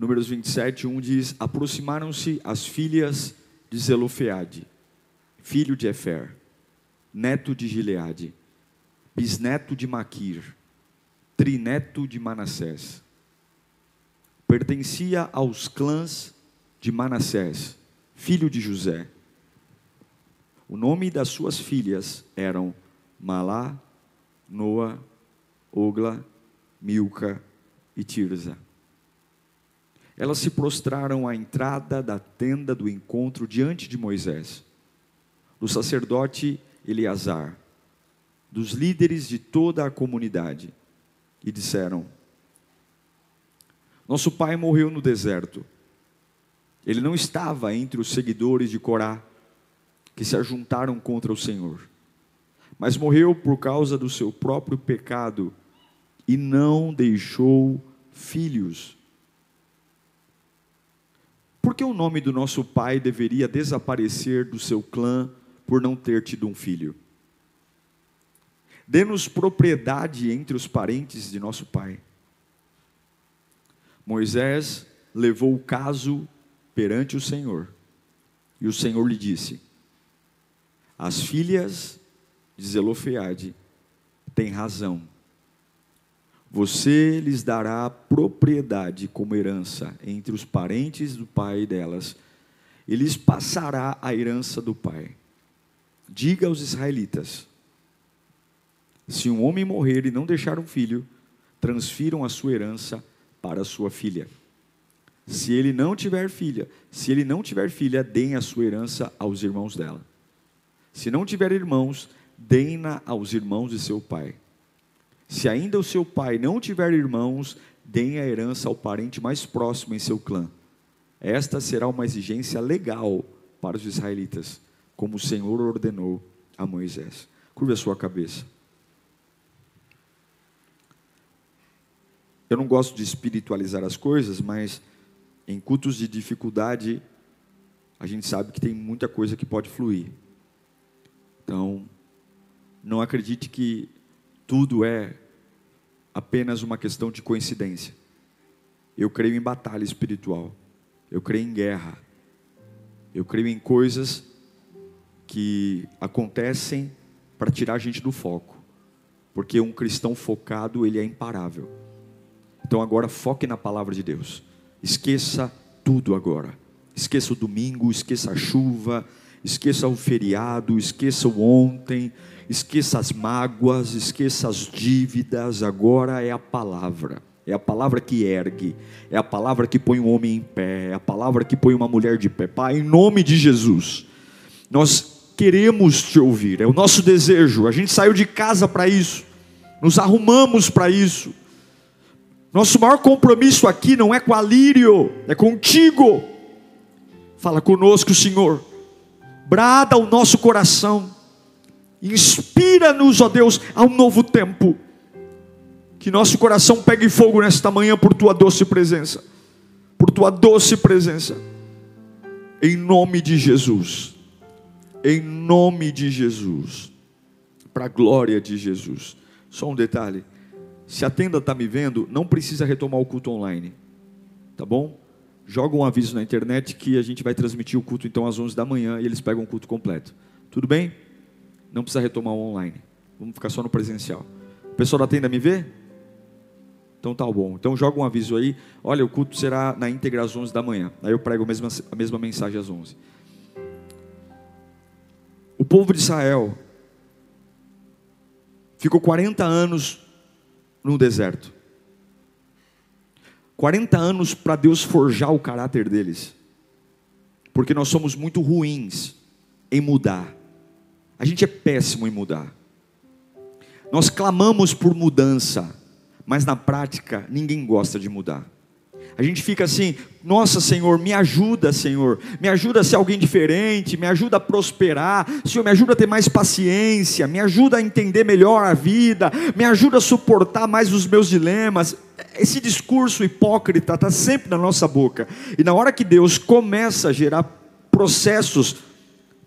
Números 27, 1 diz: Aproximaram-se as filhas de Zelofeade, filho de Efer, neto de Gileade, bisneto de Maquir, trineto de Manassés. Pertencia aos clãs de Manassés, filho de José. O nome das suas filhas eram Malá, Noa, Ogla, Milca e Tirza. Elas se prostraram à entrada da tenda do encontro diante de Moisés, do sacerdote Eleazar, dos líderes de toda a comunidade, e disseram: Nosso pai morreu no deserto. Ele não estava entre os seguidores de Corá, que se ajuntaram contra o Senhor, mas morreu por causa do seu próprio pecado e não deixou filhos por que o nome do nosso pai deveria desaparecer do seu clã por não ter tido um filho? Dê-nos propriedade entre os parentes de nosso pai. Moisés levou o caso perante o Senhor, e o Senhor lhe disse: As filhas de Zelofeade têm razão você lhes dará propriedade como herança entre os parentes do pai delas, e lhes passará a herança do pai. Diga aos israelitas: se um homem morrer e não deixar um filho, transfiram a sua herança para sua filha. Se ele não tiver filha, se ele não tiver filha, deem a sua herança aos irmãos dela. Se não tiver irmãos, deem-na aos irmãos de seu pai. Se ainda o seu pai não tiver irmãos, deem a herança ao parente mais próximo em seu clã. Esta será uma exigência legal para os israelitas, como o Senhor ordenou a Moisés. Curva a sua cabeça. Eu não gosto de espiritualizar as coisas, mas em cultos de dificuldade, a gente sabe que tem muita coisa que pode fluir. Então, não acredite que tudo é apenas uma questão de coincidência. Eu creio em batalha espiritual. Eu creio em guerra. Eu creio em coisas que acontecem para tirar a gente do foco. Porque um cristão focado, ele é imparável. Então agora foque na palavra de Deus. Esqueça tudo agora. Esqueça o domingo, esqueça a chuva, esqueça o feriado, esqueça o ontem, esqueça as mágoas, esqueça as dívidas, agora é a palavra. É a palavra que ergue, é a palavra que põe um homem em pé, é a palavra que põe uma mulher de pé. Pai, em nome de Jesus, nós queremos te ouvir, é o nosso desejo. A gente saiu de casa para isso, nos arrumamos para isso. Nosso maior compromisso aqui não é com a Lírio, é contigo. Fala conosco, Senhor brada ao nosso coração, inspira-nos, ó Deus, a um novo tempo. Que nosso coração pegue fogo nesta manhã por tua doce presença, por tua doce presença, em nome de Jesus, em nome de Jesus, para a glória de Jesus. Só um detalhe: se a tenda está me vendo, não precisa retomar o culto online, tá bom? joga um aviso na internet que a gente vai transmitir o culto então às 11 da manhã e eles pegam o culto completo. Tudo bem? Não precisa retomar o online. Vamos ficar só no presencial. O pessoal da tenda me vê? Então tá bom. Então joga um aviso aí. Olha, o culto será na íntegra às 11 da manhã. Aí eu prego a mesma, a mesma mensagem às 11. O povo de Israel ficou 40 anos no deserto. 40 anos para Deus forjar o caráter deles. Porque nós somos muito ruins em mudar. A gente é péssimo em mudar. Nós clamamos por mudança, mas na prática ninguém gosta de mudar. A gente fica assim: nossa Senhor, me ajuda, Senhor, me ajuda a ser alguém diferente, me ajuda a prosperar, Senhor, me ajuda a ter mais paciência, me ajuda a entender melhor a vida, me ajuda a suportar mais os meus dilemas. Esse discurso hipócrita está sempre na nossa boca, e na hora que Deus começa a gerar processos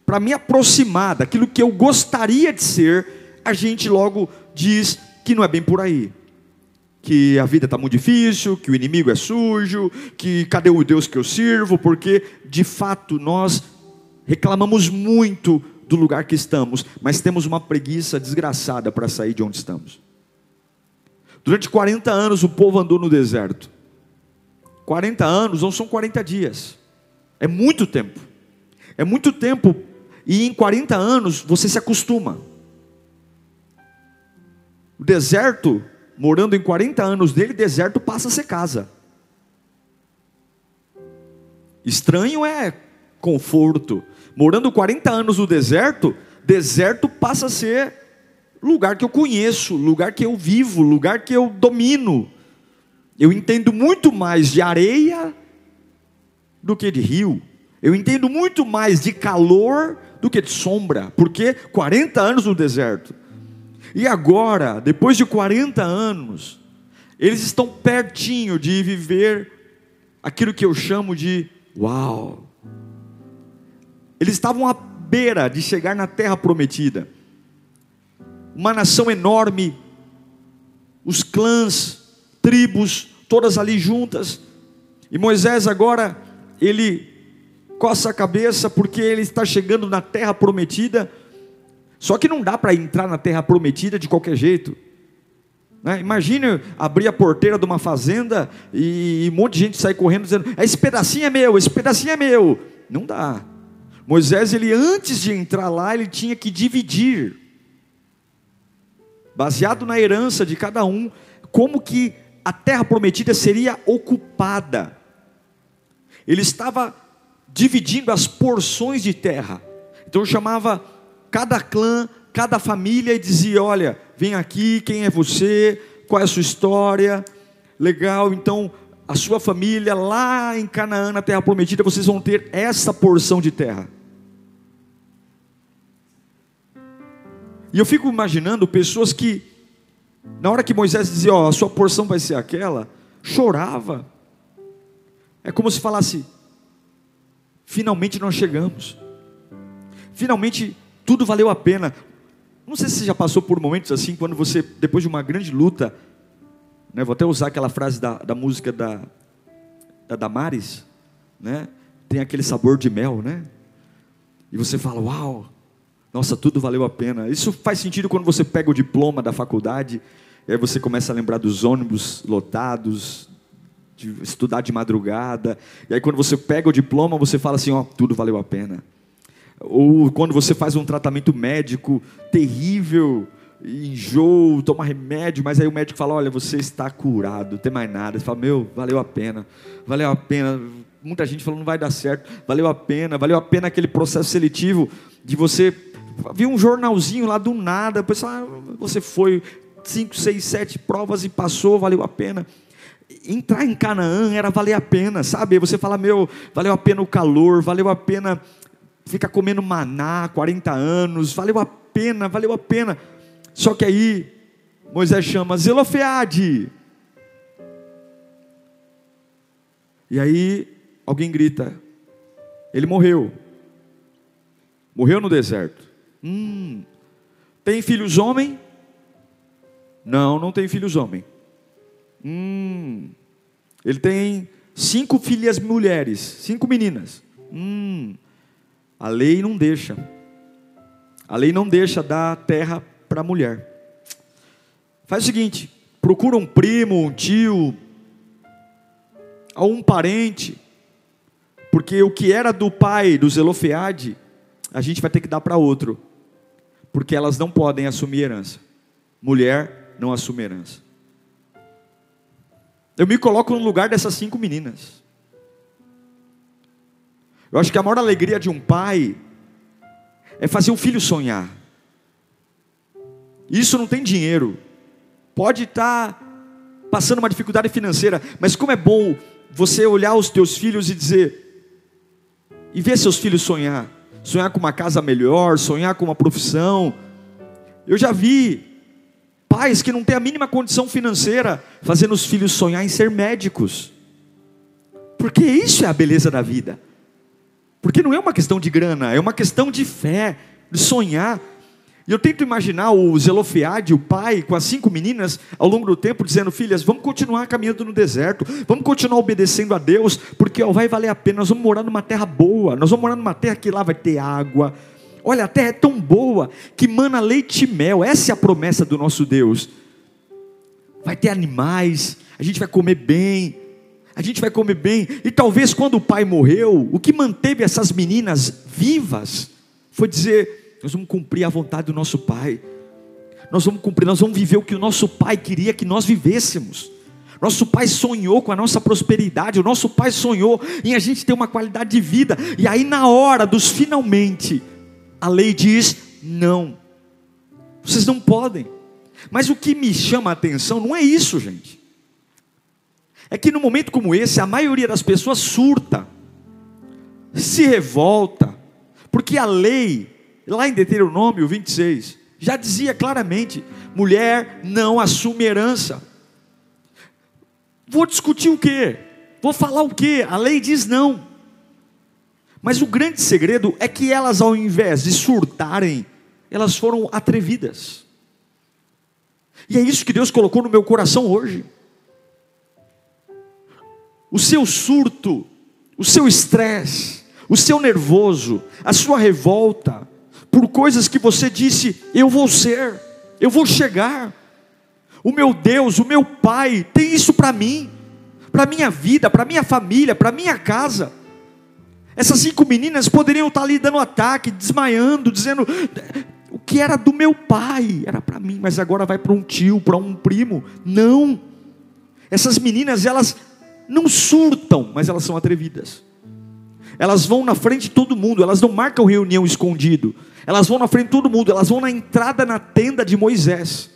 para me aproximar daquilo que eu gostaria de ser, a gente logo diz que não é bem por aí que a vida está muito difícil, que o inimigo é sujo, que cadê o Deus que eu sirvo, porque de fato nós reclamamos muito do lugar que estamos, mas temos uma preguiça desgraçada para sair de onde estamos. Durante 40 anos o povo andou no deserto. 40 anos não são 40 dias, é muito tempo, é muito tempo, e em 40 anos você se acostuma. O deserto morando em 40 anos dele, deserto passa a ser casa. Estranho é conforto. Morando 40 anos no deserto, deserto passa a ser lugar que eu conheço, lugar que eu vivo, lugar que eu domino. Eu entendo muito mais de areia do que de rio. Eu entendo muito mais de calor do que de sombra, porque 40 anos no deserto. E agora, depois de 40 anos, eles estão pertinho de viver aquilo que eu chamo de uau. Eles estavam à beira de chegar na terra prometida. Uma nação enorme, os clãs, tribos, todas ali juntas. E Moisés agora, ele coça a cabeça porque ele está chegando na terra prometida só que não dá para entrar na terra prometida de qualquer jeito. Né? Abrir a porteira de uma fazenda e, e um monte de gente sair correndo dizendo: esse pedacinho é meu, esse pedacinho é meu. Não dá. Moisés, ele antes de entrar lá, ele tinha que dividir, baseado na herança de cada um, como que a terra prometida seria ocupada. Ele estava dividindo as porções de terra. Então chamava cada clã, cada família e dizia: Olha, vem aqui, quem é você, qual é a sua história, legal, então a sua família lá em Canaã, na terra prometida, vocês vão ter essa porção de terra. E eu fico imaginando pessoas que, na hora que Moisés dizia, ó, a sua porção vai ser aquela, chorava. É como se falasse: finalmente nós chegamos. Finalmente tudo valeu a pena. Não sei se você já passou por momentos assim, quando você, depois de uma grande luta, né, vou até usar aquela frase da, da música da, da Damares, né, tem aquele sabor de mel, né? E você fala, uau, nossa, tudo valeu a pena. Isso faz sentido quando você pega o diploma da faculdade, e aí você começa a lembrar dos ônibus lotados, de estudar de madrugada, e aí quando você pega o diploma, você fala assim, ó, tudo valeu a pena ou quando você faz um tratamento médico terrível, enjoo, toma remédio, mas aí o médico fala: Olha, você está curado, não tem mais nada. Você fala: Meu, valeu a pena, valeu a pena. Muita gente falou: Não vai dar certo, valeu a pena, valeu a pena aquele processo seletivo de você. Viu um jornalzinho lá do nada, depois ah, você foi cinco, seis, sete provas e passou, valeu a pena entrar em Canaã era valer a pena, sabe? Você fala, meu, valeu a pena o calor, valeu a pena fica comendo maná 40 anos, valeu a pena, valeu a pena. Só que aí Moisés chama Zelofeade. E aí alguém grita: Ele morreu. Morreu no deserto. Hum, tem filhos homem? Não, não tem filhos homem. Hum, ele tem cinco filhas mulheres, cinco meninas. Hum, a lei não deixa. A lei não deixa dar terra para a mulher. Faz o seguinte: procura um primo, um tio, ou um parente, porque o que era do pai do Zelofeade, a gente vai ter que dar para outro, porque elas não podem assumir herança. Mulher não assume herança. Eu me coloco no lugar dessas cinco meninas. Eu acho que a maior alegria de um pai é fazer um filho sonhar. Isso não tem dinheiro. Pode estar passando uma dificuldade financeira, mas como é bom você olhar os teus filhos e dizer, e ver seus filhos sonhar, sonhar com uma casa melhor, sonhar com uma profissão. Eu já vi pais que não têm a mínima condição financeira fazendo os filhos sonhar em ser médicos, porque isso é a beleza da vida, porque não é uma questão de grana, é uma questão de fé, de sonhar. E eu tento imaginar o Zelofeade, o pai, com as cinco meninas, ao longo do tempo, dizendo: Filhas, vamos continuar caminhando no deserto, vamos continuar obedecendo a Deus, porque ó, vai valer a pena. Nós vamos morar numa terra boa, nós vamos morar numa terra que lá vai ter água. Olha, a terra é tão boa que mana leite e mel, essa é a promessa do nosso Deus. Vai ter animais, a gente vai comer bem, a gente vai comer bem. E talvez quando o pai morreu, o que manteve essas meninas vivas foi dizer: nós vamos cumprir a vontade do nosso Pai. Nós vamos cumprir, nós vamos viver o que o nosso Pai queria que nós vivêssemos. Nosso Pai sonhou com a nossa prosperidade, o nosso Pai sonhou em a gente ter uma qualidade de vida. E aí, na hora dos finalmente, a lei diz: não, vocês não podem. Mas o que me chama a atenção não é isso, gente. É que no momento como esse, a maioria das pessoas surta, se revolta, porque a lei lá em Deuteronômio 26, já dizia claramente: mulher não assume herança. Vou discutir o quê? Vou falar o quê? A lei diz não. Mas o grande segredo é que elas, ao invés de surtarem, elas foram atrevidas. E é isso que Deus colocou no meu coração hoje. O seu surto, o seu estresse, o seu nervoso, a sua revolta, por coisas que você disse: eu vou ser, eu vou chegar. O meu Deus, o meu Pai tem isso para mim, para minha vida, para minha família, para minha casa. Essas cinco meninas poderiam estar ali dando ataque, desmaiando, dizendo: o que era do meu pai era para mim, mas agora vai para um tio, para um primo. Não. Essas meninas, elas não surtam, mas elas são atrevidas. Elas vão na frente de todo mundo, elas não marcam reunião escondido, elas vão na frente de todo mundo, elas vão na entrada na tenda de Moisés.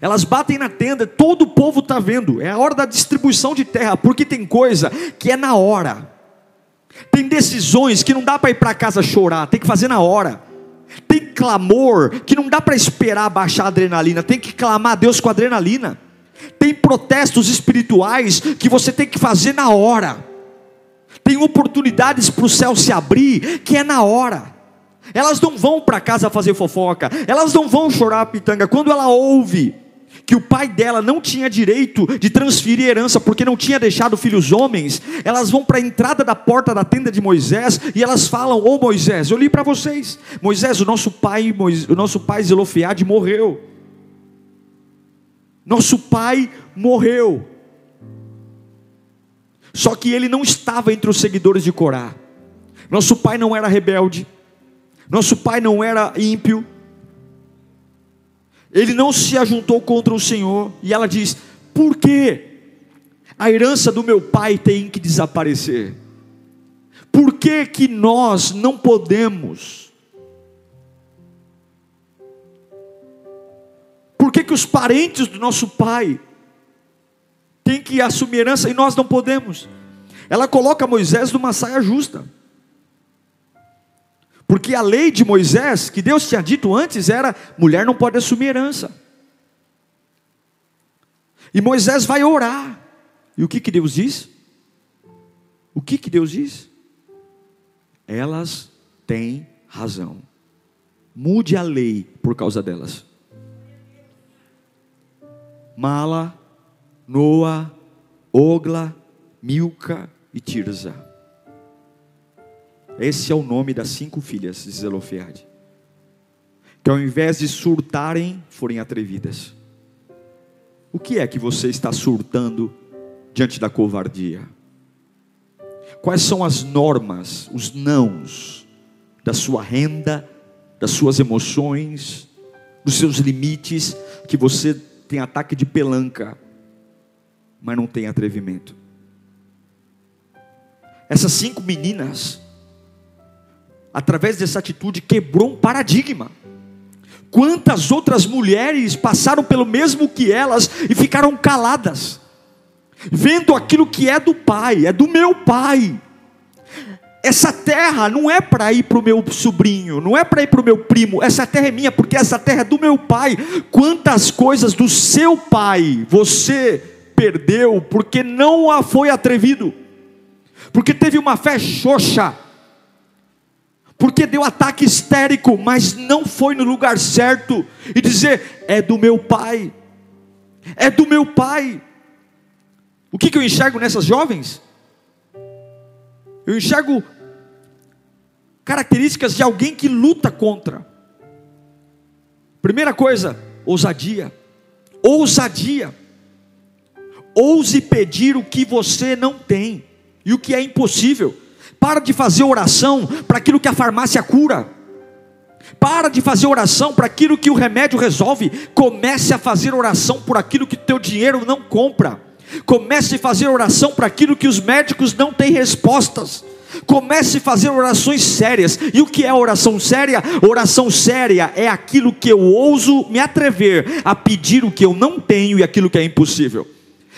Elas batem na tenda, todo o povo está vendo. É a hora da distribuição de terra, porque tem coisa que é na hora. Tem decisões que não dá para ir para casa chorar, tem que fazer na hora. Tem clamor que não dá para esperar baixar a adrenalina, tem que clamar a Deus com adrenalina. Tem protestos espirituais que você tem que fazer na hora. Tem oportunidades para o céu se abrir que é na hora. Elas não vão para casa fazer fofoca, elas não vão chorar a pitanga. Quando ela ouve que o pai dela não tinha direito de transferir herança porque não tinha deixado filhos homens, elas vão para a entrada da porta da tenda de Moisés e elas falam: Ô oh, Moisés, eu li para vocês, Moisés, o nosso pai, o nosso pai Zelofeade morreu. Nosso pai morreu. Só que ele não estava entre os seguidores de Corá. Nosso pai não era rebelde. Nosso pai não era ímpio. Ele não se ajuntou contra o Senhor. E ela diz: Por que a herança do meu pai tem que desaparecer? Por que, que nós não podemos? Por que, que os parentes do nosso pai têm que assumir herança e nós não podemos? Ela coloca Moisés numa saia justa. Porque a lei de Moisés, que Deus tinha dito antes, era: mulher não pode assumir herança. E Moisés vai orar. E o que, que Deus diz? O que, que Deus diz? Elas têm razão. Mude a lei por causa delas. Mala, Noa, Ogla, Milca e Tirza. Esse é o nome das cinco filhas de Zelofeade. Que ao invés de surtarem, forem atrevidas. O que é que você está surtando diante da covardia? Quais são as normas, os nãos da sua renda, das suas emoções, dos seus limites, que você tem ataque de pelanca, mas não tem atrevimento? Essas cinco meninas através dessa atitude, quebrou um paradigma. Quantas outras mulheres passaram pelo mesmo que elas e ficaram caladas? vendo aquilo que é do Pai, é do meu Pai. Essa terra não é para ir para o meu sobrinho, não é para ir para o meu primo, essa terra é minha, porque essa terra é do meu pai. Quantas coisas do seu pai você perdeu porque não a foi atrevido, porque teve uma fé xoxa, porque deu ataque histérico, mas não foi no lugar certo, e dizer: é do meu pai, é do meu pai. O que, que eu enxergo nessas jovens? Eu enxergo características de alguém que luta contra. Primeira coisa, ousadia. Ousadia. Ouse pedir o que você não tem e o que é impossível. Para de fazer oração para aquilo que a farmácia cura. Para de fazer oração para aquilo que o remédio resolve. Comece a fazer oração por aquilo que teu dinheiro não compra. Comece a fazer oração para aquilo que os médicos não têm respostas. Comece a fazer orações sérias. E o que é oração séria? Oração séria é aquilo que eu ouso me atrever a pedir o que eu não tenho e aquilo que é impossível.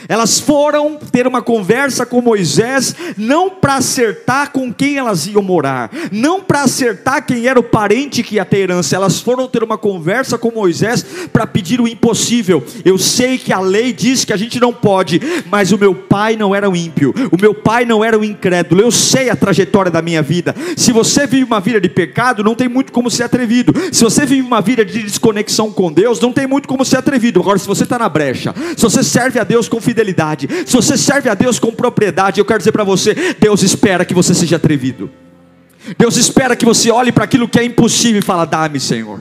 Elas foram ter uma conversa com Moisés, não para acertar com quem elas iam morar, não para acertar quem era o parente que ia ter herança, elas foram ter uma conversa com Moisés para pedir o impossível. Eu sei que a lei diz que a gente não pode, mas o meu pai não era um ímpio, o meu pai não era um incrédulo, eu sei a trajetória da minha vida. Se você vive uma vida de pecado, não tem muito como ser atrevido. Se você vive uma vida de desconexão com Deus, não tem muito como ser atrevido. Agora, se você está na brecha, se você serve a Deus com fidelidade, se você serve a Deus com propriedade, eu quero dizer para você: Deus espera que você seja atrevido. Deus espera que você olhe para aquilo que é impossível e fala: Dá-me, Senhor.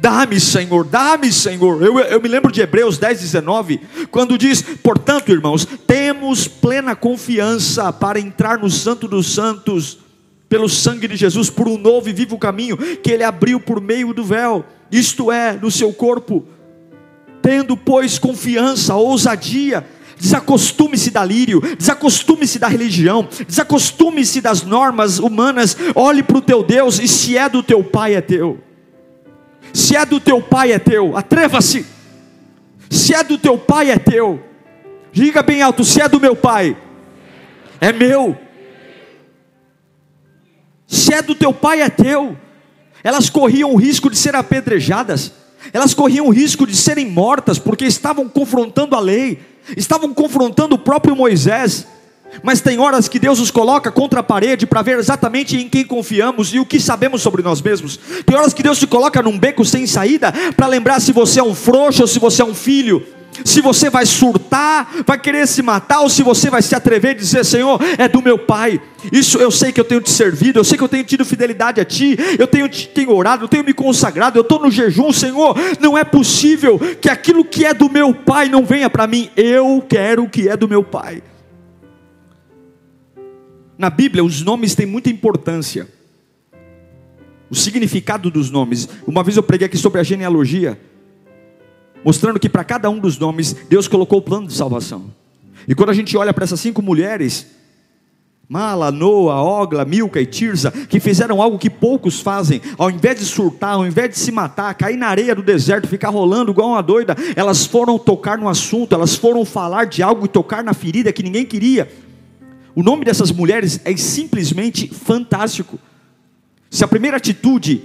Dá-me, Senhor, dá-me, Senhor. Eu, eu me lembro de Hebreus 10, 19, quando diz: Portanto, irmãos, temos plena confiança para entrar no Santo dos Santos, pelo sangue de Jesus, por um novo e vivo caminho que Ele abriu por meio do véu, isto é, no seu corpo. Tendo, pois, confiança, ousadia, Desacostume-se da lírio, desacostume-se da religião, desacostume-se das normas humanas. Olhe para o teu Deus e se é do teu pai, é teu. Se é do teu pai, é teu. Atreva-se. Se é do teu pai, é teu. Diga bem alto: se é do meu pai, é meu. Se é do teu pai, é teu. Elas corriam o risco de ser apedrejadas, elas corriam o risco de serem mortas, porque estavam confrontando a lei, estavam confrontando o próprio Moisés. Mas tem horas que Deus nos coloca contra a parede para ver exatamente em quem confiamos e o que sabemos sobre nós mesmos. Tem horas que Deus te coloca num beco sem saída para lembrar se você é um frouxo ou se você é um filho. Se você vai surtar, vai querer se matar, ou se você vai se atrever e dizer: Senhor, é do meu Pai. Isso eu sei que eu tenho te servido, eu sei que eu tenho tido fidelidade a Ti, eu tenho, tenho orado, eu tenho me consagrado, eu estou no jejum, Senhor. Não é possível que aquilo que é do meu Pai não venha para mim. Eu quero o que é do meu Pai. Na Bíblia, os nomes têm muita importância. O significado dos nomes. Uma vez eu preguei aqui sobre a genealogia, mostrando que para cada um dos nomes, Deus colocou o plano de salvação. E quando a gente olha para essas cinco mulheres, Mala, Noa, Ogla, Milca e Tirza, que fizeram algo que poucos fazem, ao invés de surtar, ao invés de se matar, cair na areia do deserto, ficar rolando igual uma doida, elas foram tocar no assunto, elas foram falar de algo e tocar na ferida que ninguém queria. O nome dessas mulheres é simplesmente fantástico. Se a primeira atitude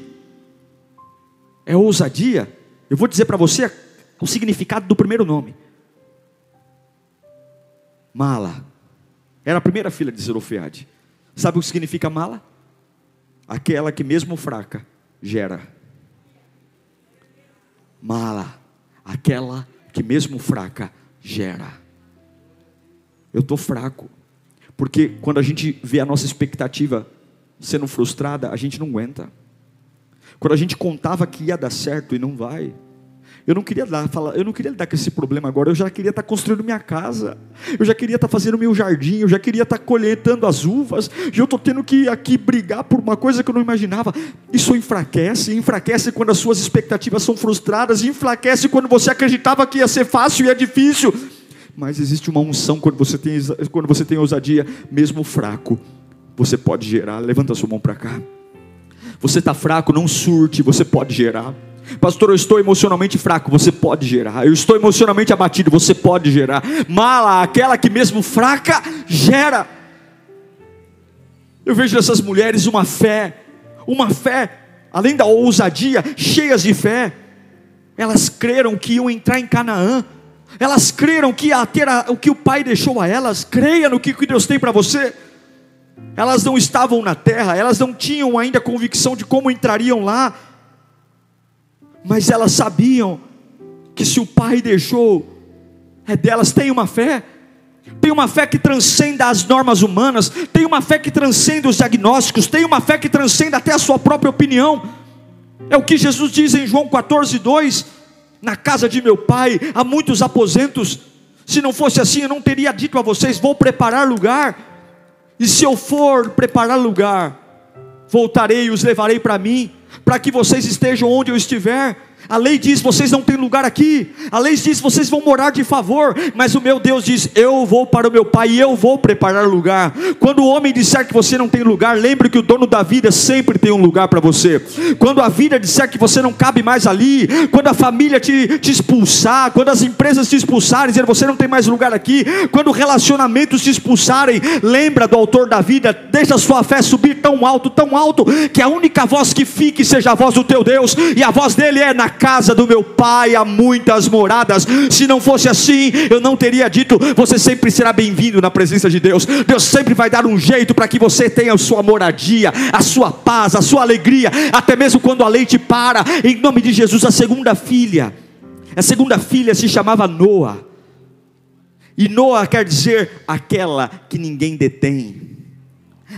é ousadia, eu vou dizer para você o significado do primeiro nome. Mala. Era a primeira filha de Zerofeade. Sabe o que significa mala? Aquela que mesmo fraca gera. Mala. Aquela que mesmo fraca gera. Eu estou fraco. Porque quando a gente vê a nossa expectativa sendo frustrada, a gente não aguenta. Quando a gente contava que ia dar certo e não vai, eu não queria dar, falar, eu não queria lidar com esse problema agora, eu já queria estar construindo minha casa, eu já queria estar fazendo meu jardim, eu já queria estar colheitando as uvas, e eu estou tendo que aqui brigar por uma coisa que eu não imaginava. Isso enfraquece, enfraquece quando as suas expectativas são frustradas, enfraquece quando você acreditava que ia ser fácil e é difícil mas existe uma unção quando você tem, quando você tem ousadia, mesmo fraco, você pode gerar. Levanta a sua mão para cá. Você está fraco, não surte, você pode gerar. Pastor, eu estou emocionalmente fraco, você pode gerar. Eu estou emocionalmente abatido, você pode gerar. Mala, aquela que mesmo fraca, gera. Eu vejo nessas mulheres uma fé, uma fé, além da ousadia, cheias de fé. Elas creram que iam entrar em Canaã. Elas creram que ia ter a, o que o Pai deixou a elas. Creia no que, que Deus tem para você. Elas não estavam na terra, elas não tinham ainda convicção de como entrariam lá, mas elas sabiam que se o Pai deixou, é delas. Tem uma fé, tem uma fé que transcende as normas humanas, tem uma fé que transcende os diagnósticos, tem uma fé que transcende até a sua própria opinião. É o que Jesus diz em João 14, 2: Na casa de meu pai há muitos aposentos, se não fosse assim, eu não teria dito a vocês: vou preparar lugar. E se eu for preparar lugar, voltarei e os levarei para mim, para que vocês estejam onde eu estiver. A lei diz: vocês não têm lugar aqui. A lei diz: vocês vão morar de favor. Mas o meu Deus diz: eu vou para o meu Pai e eu vou preparar lugar. Quando o homem disser que você não tem lugar, lembre que o dono da vida sempre tem um lugar para você. Quando a vida disser que você não cabe mais ali, quando a família te, te expulsar, quando as empresas te expulsarem, dizer você não tem mais lugar aqui, quando relacionamentos te expulsarem, lembra do autor da vida, deixa a sua fé subir tão alto, tão alto, que a única voz que fique seja a voz do teu Deus, e a voz dele é na casa do meu pai há muitas moradas. Se não fosse assim, eu não teria dito: você sempre será bem-vindo na presença de Deus. Deus sempre vai dar um jeito para que você tenha a sua moradia, a sua paz, a sua alegria, até mesmo quando a lei te para. Em nome de Jesus, a segunda filha, a segunda filha se chamava Noa. E Noa quer dizer aquela que ninguém detém,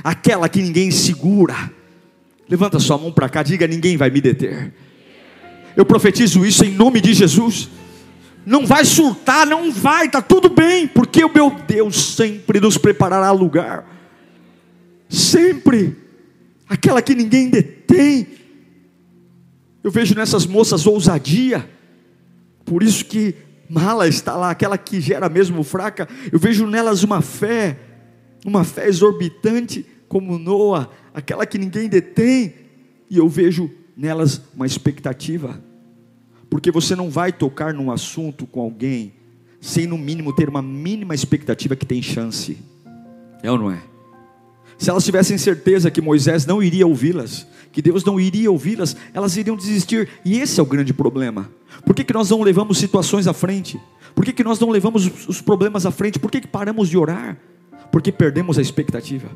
aquela que ninguém segura. Levanta sua mão para cá, diga: ninguém vai me deter. Eu profetizo isso em nome de Jesus. Não vai surtar, não vai, está tudo bem, porque o meu Deus sempre nos preparará lugar. Sempre. Aquela que ninguém detém. Eu vejo nessas moças ousadia. Por isso que Mala está lá, aquela que gera mesmo fraca. Eu vejo nelas uma fé, uma fé exorbitante, como Noa, aquela que ninguém detém. E eu vejo nelas uma expectativa, porque você não vai tocar num assunto com alguém sem no mínimo ter uma mínima expectativa que tem chance. É ou não é? Se elas tivessem certeza que Moisés não iria ouvi-las, que Deus não iria ouvi-las, elas iriam desistir. E esse é o grande problema. Por que, que nós não levamos situações à frente? Por que, que nós não levamos os problemas à frente? Por que, que paramos de orar? Porque perdemos a expectativa,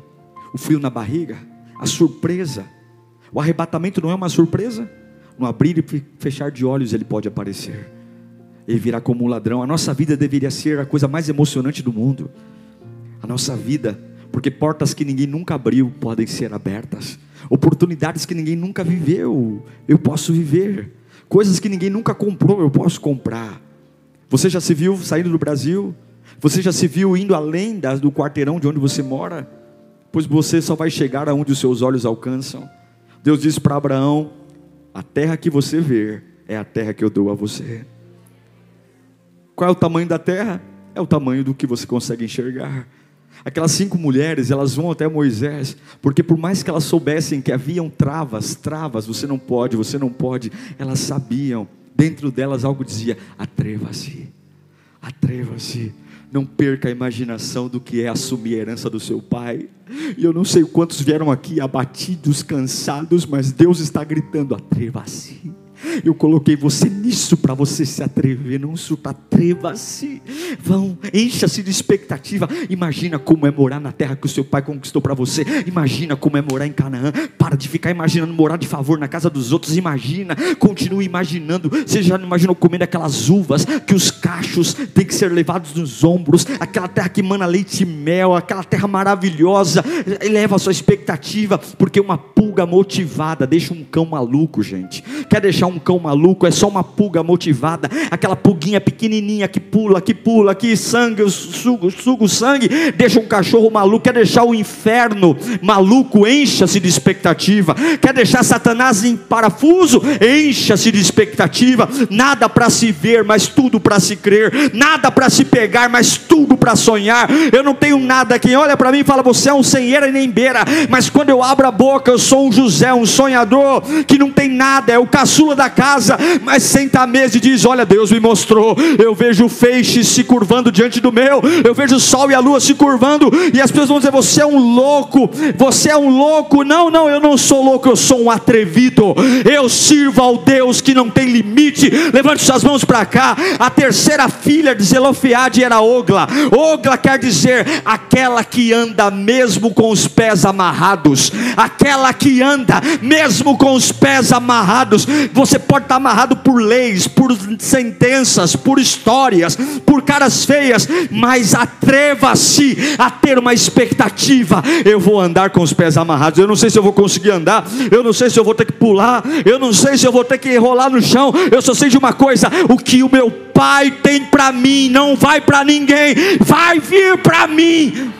o frio na barriga, a surpresa o arrebatamento não é uma surpresa? No abrir e fechar de olhos ele pode aparecer. Ele virá como um ladrão. A nossa vida deveria ser a coisa mais emocionante do mundo. A nossa vida, porque portas que ninguém nunca abriu podem ser abertas. Oportunidades que ninguém nunca viveu, eu posso viver. Coisas que ninguém nunca comprou, eu posso comprar. Você já se viu saindo do Brasil? Você já se viu indo além do quarteirão de onde você mora? Pois você só vai chegar aonde os seus olhos alcançam. Deus disse para Abraão: A terra que você vê é a terra que eu dou a você. Qual é o tamanho da terra? É o tamanho do que você consegue enxergar. Aquelas cinco mulheres, elas vão até Moisés, porque por mais que elas soubessem que haviam travas, travas, você não pode, você não pode, elas sabiam, dentro delas algo dizia: atreva-se, atreva-se não perca a imaginação do que é assumir a herança do seu pai. E eu não sei quantos vieram aqui abatidos, cansados, mas Deus está gritando: atreva-se. Eu coloquei você nisso para você se atrever, não surta, atreva-se. Vão, encha-se de expectativa. Imagina como é morar na terra que o seu pai conquistou para você. Imagina como é morar em Canaã. Para de ficar imaginando morar de favor na casa dos outros. Imagina, continue imaginando. Você já imaginou comendo aquelas uvas que os cachos têm que ser levados nos ombros? Aquela terra que emana leite e mel, aquela terra maravilhosa. Eleva a sua expectativa, porque uma pulga motivada deixa um cão maluco, gente. Quer deixar um cão maluco, é só uma pulga motivada, aquela pulguinha pequenininha que pula, que pula, que sangue, suga, suga o sangue, deixa um cachorro maluco, quer deixar o inferno maluco, encha-se de expectativa, quer deixar Satanás em parafuso, encha-se de expectativa, nada para se ver, mas tudo para se crer, nada para se pegar, mas tudo para sonhar. Eu não tenho nada, quem olha para mim fala, você é um sem e nem beira, mas quando eu abro a boca, eu sou um José, um sonhador, que não tem nada, é o caçula da casa, mas senta à mesa e diz: Olha, Deus me mostrou. Eu vejo o feixe se curvando diante do meu, eu vejo o sol e a lua se curvando, e as pessoas vão dizer: Você é um louco, você é um louco. Não, não, eu não sou louco, eu sou um atrevido. Eu sirvo ao Deus que não tem limite. Levante suas mãos para cá. A terceira filha de Zelofeade era Ogla. Ogla quer dizer aquela que anda mesmo com os pés amarrados, aquela que anda mesmo com os pés amarrados. Você pode estar amarrado por leis, por sentenças, por histórias, por caras feias, mas atreva-se a ter uma expectativa. Eu vou andar com os pés amarrados. Eu não sei se eu vou conseguir andar, eu não sei se eu vou ter que pular, eu não sei se eu vou ter que rolar no chão. Eu só sei de uma coisa: o que o meu pai tem para mim não vai para ninguém, vai vir para mim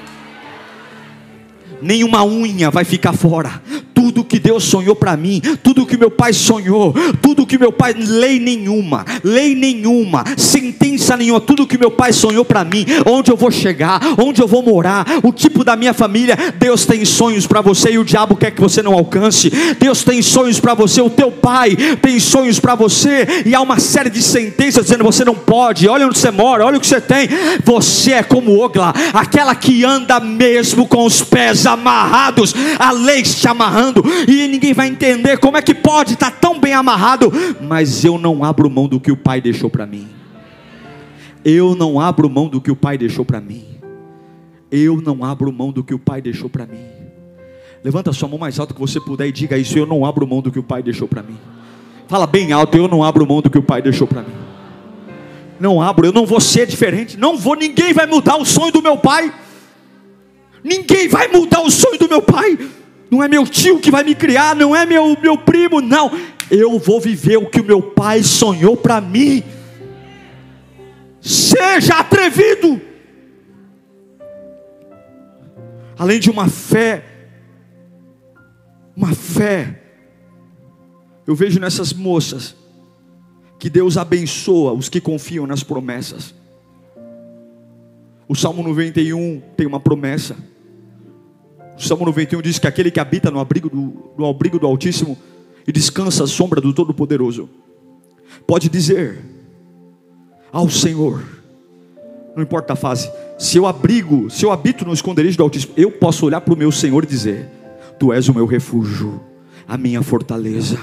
nenhuma unha vai ficar fora. Tudo que Deus sonhou para mim, tudo que meu pai sonhou, tudo que meu pai, lei nenhuma, lei nenhuma, sentença nenhuma, tudo que meu pai sonhou para mim, onde eu vou chegar, onde eu vou morar, o tipo da minha família, Deus tem sonhos para você e o diabo quer que você não alcance. Deus tem sonhos para você, o teu pai tem sonhos para você e há uma série de sentenças dizendo você não pode. Olha onde você mora, olha o que você tem. Você é como Ogla, aquela que anda mesmo com os pés amarrados, a lei te amarrando, e ninguém vai entender como é que pode estar tão bem amarrado, mas eu não abro mão do que o Pai deixou para mim. Eu não abro mão do que o Pai deixou para mim. Eu não abro mão do que o Pai deixou para mim. Levanta a sua mão mais alto que você puder e diga isso. Eu não abro mão do que o Pai deixou para mim. Fala bem alto. Eu não abro mão do que o Pai deixou para mim. Não abro. Eu não vou ser diferente. Não vou. Ninguém vai mudar o sonho do meu Pai. Ninguém vai mudar o sonho do meu pai. Não é meu tio que vai me criar, não é meu, meu primo, não. Eu vou viver o que o meu pai sonhou para mim. Seja atrevido. Além de uma fé, uma fé, eu vejo nessas moças que Deus abençoa os que confiam nas promessas. O Salmo 91 tem uma promessa. Salmo 91 diz que aquele que habita no abrigo do, no abrigo do Altíssimo e descansa à sombra do Todo-Poderoso, pode dizer ao Senhor, não importa a fase, se eu abrigo, se eu habito no esconderijo do Altíssimo, eu posso olhar para o meu Senhor e dizer: Tu és o meu refúgio, a minha fortaleza,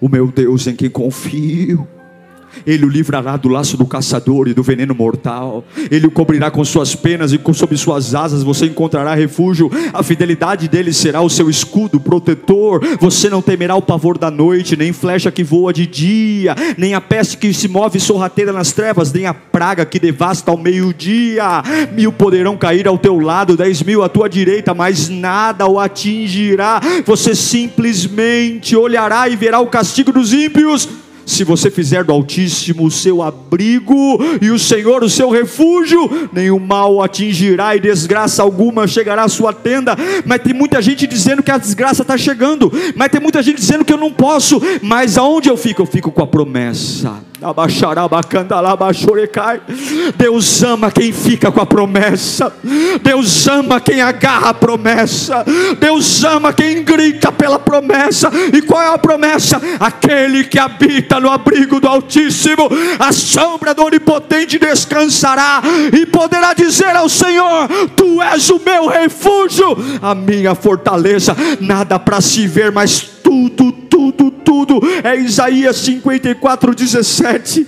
o meu Deus em quem confio. Ele o livrará do laço do caçador e do veneno mortal. Ele o cobrirá com suas penas e sob suas asas você encontrará refúgio. A fidelidade dele será o seu escudo protetor. Você não temerá o pavor da noite, nem flecha que voa de dia, nem a peste que se move sorrateira nas trevas, nem a praga que devasta ao meio-dia. Mil poderão cair ao teu lado, dez mil à tua direita, mas nada o atingirá. Você simplesmente olhará e verá o castigo dos ímpios se você fizer do Altíssimo o seu abrigo e o Senhor o seu refúgio, nenhum mal atingirá e desgraça alguma chegará à sua tenda. Mas tem muita gente dizendo que a desgraça está chegando, mas tem muita gente dizendo que eu não posso. Mas aonde eu fico? Eu fico com a promessa Deus ama quem fica com a promessa. Deus ama quem agarra a promessa. Deus ama quem grita pela promessa. E qual é a promessa? Aquele que habita no abrigo do Altíssimo, a sombra do Onipotente descansará e poderá dizer ao Senhor: Tu és o meu refúgio, a minha fortaleza. Nada para se ver, mas tudo, tudo, tudo. É Isaías 54, 17.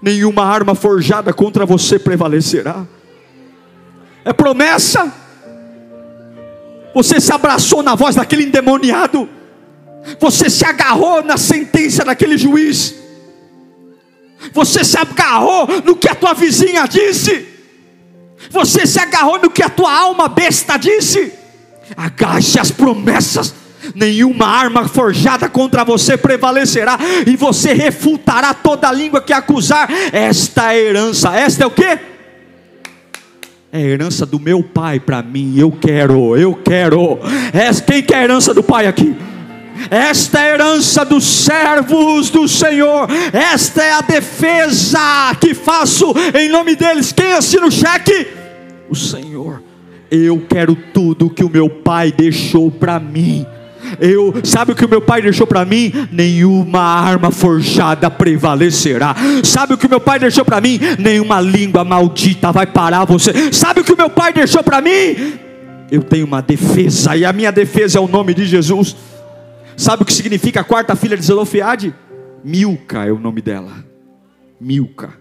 Nenhuma arma forjada contra você prevalecerá. É promessa. Você se abraçou na voz daquele endemoniado. Você se agarrou na sentença daquele juiz. Você se agarrou no que a tua vizinha disse. Você se agarrou no que a tua alma besta disse. Agarre-se às promessas nenhuma arma forjada contra você prevalecerá, e você refutará toda língua que acusar. Esta é herança, esta é o que? É herança do meu pai para mim. Eu quero, eu quero. Quem quer a herança do pai aqui? Esta é a herança dos servos do Senhor. Esta é a defesa que faço em nome deles. Quem assina o cheque? O Senhor. Eu quero tudo que o meu pai deixou para mim Eu, sabe o que o meu pai deixou para mim? Nenhuma arma forjada prevalecerá. Sabe o que o meu pai deixou para mim? Nenhuma língua maldita vai parar você. Sabe o que o meu pai deixou para mim? Eu tenho uma defesa e a minha defesa é o nome de Jesus. Sabe o que significa a quarta filha de Zelofeade? Milca é o nome dela. Milca,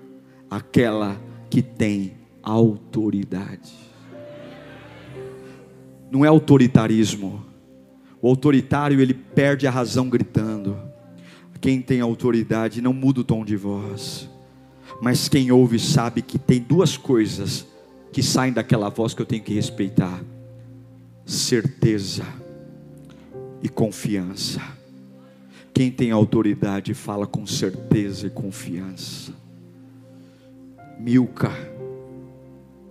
aquela que tem autoridade. Não é autoritarismo. O autoritário ele perde a razão gritando. Quem tem autoridade não muda o tom de voz. Mas quem ouve sabe que tem duas coisas que saem daquela voz que eu tenho que respeitar: certeza e confiança. Quem tem autoridade fala com certeza e confiança. Milca,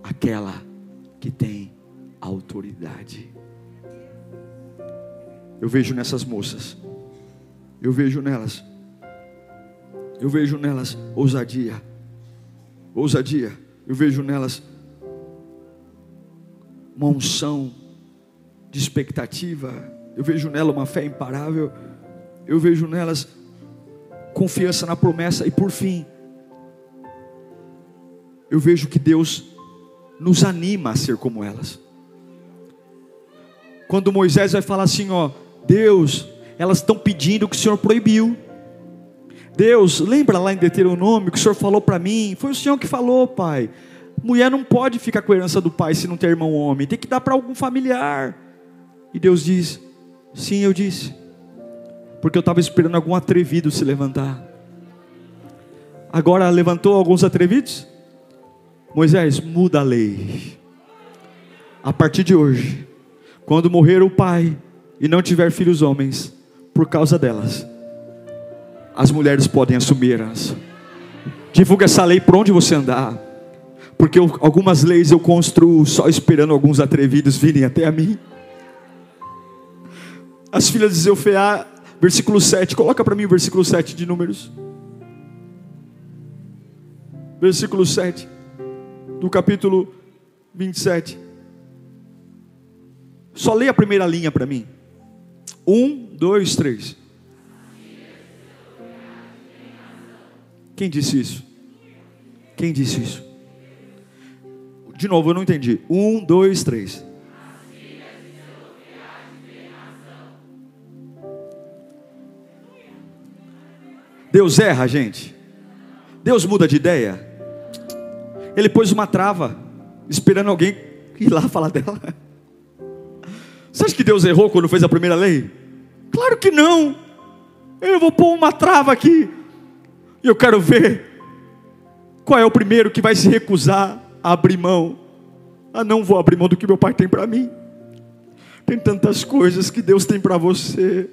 aquela que tem autoridade. Eu vejo nessas moças, eu vejo nelas, eu vejo nelas ousadia, ousadia, eu vejo nelas uma unção de expectativa, eu vejo nela uma fé imparável, eu vejo nelas confiança na promessa, e por fim, eu vejo que Deus nos anima a ser como elas. Quando Moisés vai falar assim, ó, Deus, elas estão pedindo o que o Senhor proibiu. Deus, lembra lá em Deuteronômio que o Senhor falou para mim? Foi o Senhor que falou, pai. Mulher não pode ficar com a herança do pai se não ter irmão homem, tem que dar para algum familiar. E Deus diz: Sim, eu disse, porque eu estava esperando algum atrevido se levantar. Agora levantou alguns atrevidos? Moisés, muda a lei. A partir de hoje, quando morrer o pai e não tiver filhos homens, por causa delas, as mulheres podem assumir a herança. Divulga essa lei por onde você andar. Porque eu, algumas leis eu construo só esperando alguns atrevidos virem até a mim. As filhas de Zeufeá, versículo 7. Coloca para mim o versículo 7 de Números. Versículo 7 do capítulo 27. Só leia a primeira linha para mim. Um, dois, três. Quem disse isso? Quem disse isso? De novo, eu não entendi. Um, dois, três. Deus erra, gente. Deus muda de ideia. Ele pôs uma trava, esperando alguém ir lá falar dela. Você acha que Deus errou quando fez a primeira lei? Claro que não. Eu vou pôr uma trava aqui. E eu quero ver qual é o primeiro que vai se recusar a abrir mão. Ah, não vou abrir mão do que meu pai tem para mim. Tem tantas coisas que Deus tem para você.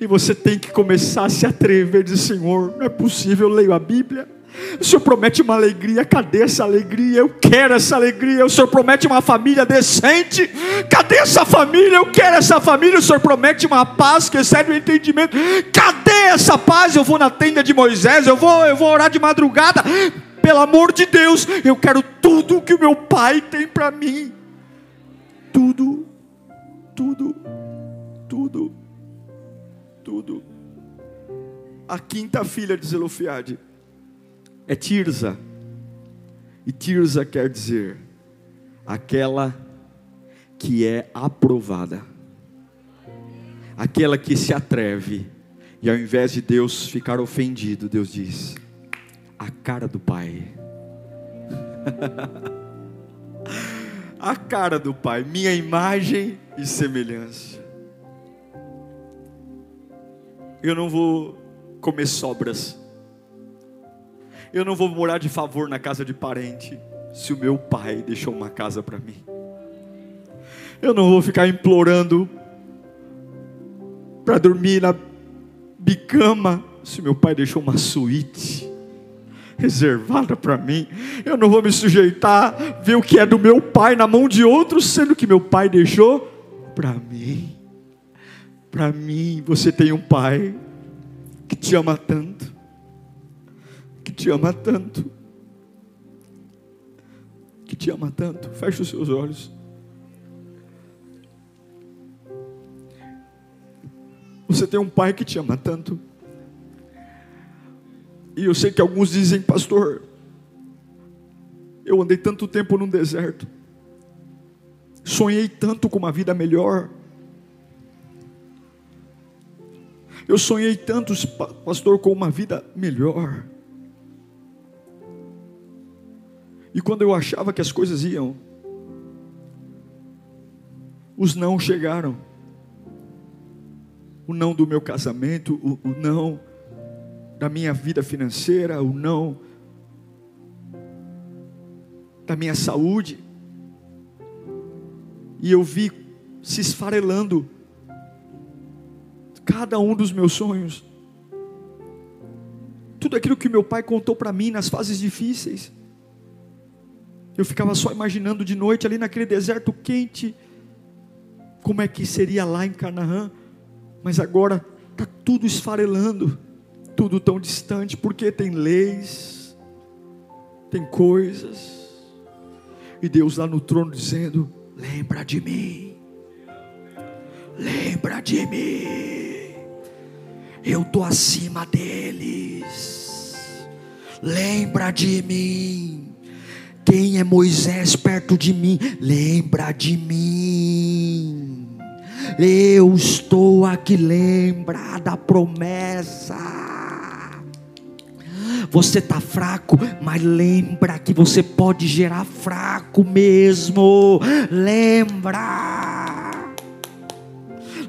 E você tem que começar a se atrever e dizer: Senhor, não é possível, eu leio a Bíblia o Senhor promete uma alegria, cadê essa alegria? Eu quero essa alegria. O Senhor promete uma família decente, cadê essa família? Eu quero essa família. O Senhor promete uma paz que excede o entendimento, cadê essa paz? Eu vou na tenda de Moisés, eu vou, eu vou orar de madrugada. Pelo amor de Deus, eu quero tudo que o meu pai tem para mim. Tudo, tudo, tudo, tudo. A quinta filha de Zelofiade é Tirza. E Tirza quer dizer aquela que é aprovada, aquela que se atreve, e ao invés de Deus ficar ofendido, Deus diz: a cara do Pai. a cara do Pai, minha imagem e semelhança. Eu não vou comer sobras. Eu não vou morar de favor na casa de parente, se o meu pai deixou uma casa para mim. Eu não vou ficar implorando para dormir na bicama, se meu pai deixou uma suíte reservada para mim. Eu não vou me sujeitar ver o que é do meu pai na mão de outros, sendo que meu pai deixou para mim. Para mim, você tem um pai que te ama tanto te ama tanto. Que te ama tanto. Feche os seus olhos. Você tem um pai que te ama tanto. E eu sei que alguns dizem, pastor, eu andei tanto tempo num deserto, sonhei tanto com uma vida melhor. Eu sonhei tanto, pastor, com uma vida melhor. E quando eu achava que as coisas iam, os não chegaram. O não do meu casamento, o, o não da minha vida financeira, o não da minha saúde. E eu vi se esfarelando cada um dos meus sonhos. Tudo aquilo que meu pai contou para mim nas fases difíceis. Eu ficava só imaginando de noite ali naquele deserto quente, como é que seria lá em Canaã, mas agora está tudo esfarelando, tudo tão distante, porque tem leis, tem coisas, e Deus lá no trono dizendo: lembra de mim, lembra de mim, eu estou acima deles, lembra de mim. Quem é Moisés perto de mim? Lembra de mim. Eu estou aqui, lembra da promessa. Você está fraco, mas lembra que você pode gerar fraco mesmo. Lembra.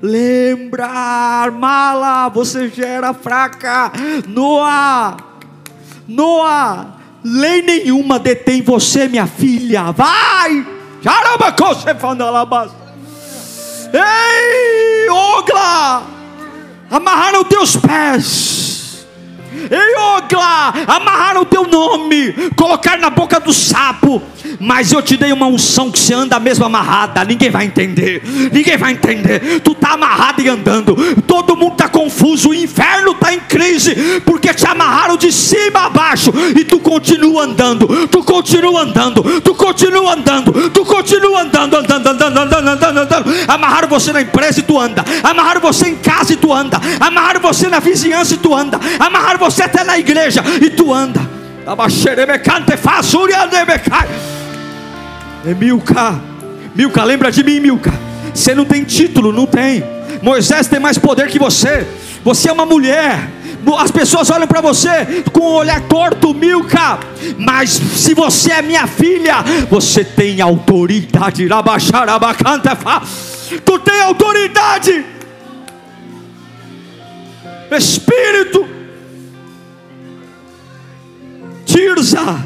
Lembra, mala, você gera fraca. Noah, Noah, lei nenhuma detém você, minha filha. Vai! Ei, Ogla! Amarraram teus pés Ei, Ogla, amarraram o teu nome, colocar na boca do sapo, mas eu te dei uma unção que você anda mesmo amarrada, ninguém vai entender, ninguém vai entender. Tu tá amarrado e andando, todo mundo tá confuso, o inferno tá em crise, porque te amarraram de cima a baixo. E tu continua andando, tu continua andando, tu continua andando, tu continua andando, andando, andando, andando, andando, andando. Amarraram você na empresa e tu anda, amarraram você em casa e tu anda, amarraram você na vizinhança e tu anda, amarraram você até na igreja e tu anda. É Milca, Milca, lembra de mim, Milca. Você não tem título, não tem. Moisés tem mais poder que você. Você é uma mulher. As pessoas olham para você com um olhar torto, Milca. Mas se você é minha filha, você tem autoridade. Tu tem autoridade. Espírito Tirza,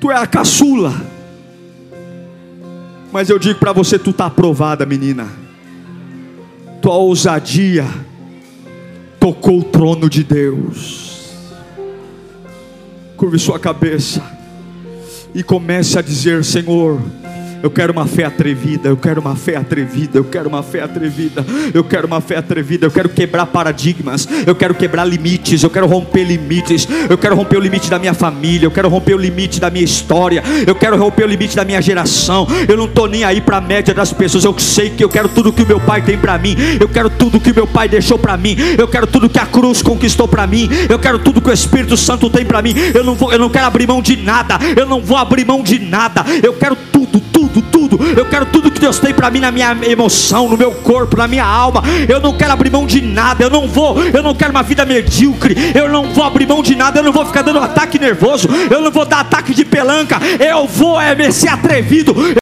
tu é a caçula. Mas eu digo para você, tu está aprovada, menina. Tua ousadia tocou o trono de Deus. Curve sua cabeça e comece a dizer: Senhor, eu quero uma fé atrevida, eu quero uma fé atrevida, eu quero uma fé atrevida, eu quero uma fé atrevida, eu quero quebrar paradigmas, eu quero quebrar limites, eu quero romper limites, eu quero romper o limite da minha família, eu quero romper o limite da minha história, eu quero romper o limite da minha geração. Eu não estou nem aí para a média das pessoas, eu sei que eu quero tudo que o meu pai tem para mim, eu quero tudo que o meu pai deixou para mim, eu quero tudo que a cruz conquistou para mim, eu quero tudo que o Espírito Santo tem para mim. Eu não vou, eu não quero abrir mão de nada, eu não vou abrir mão de nada, eu quero tudo, tudo. Eu quero tudo que Deus tem para mim na minha emoção, no meu corpo, na minha alma. Eu não quero abrir mão de nada. Eu não vou, eu não quero uma vida medíocre. Eu não vou abrir mão de nada. Eu não vou ficar dando ataque nervoso. Eu não vou dar ataque de pelanca. Eu vou é ser atrevido.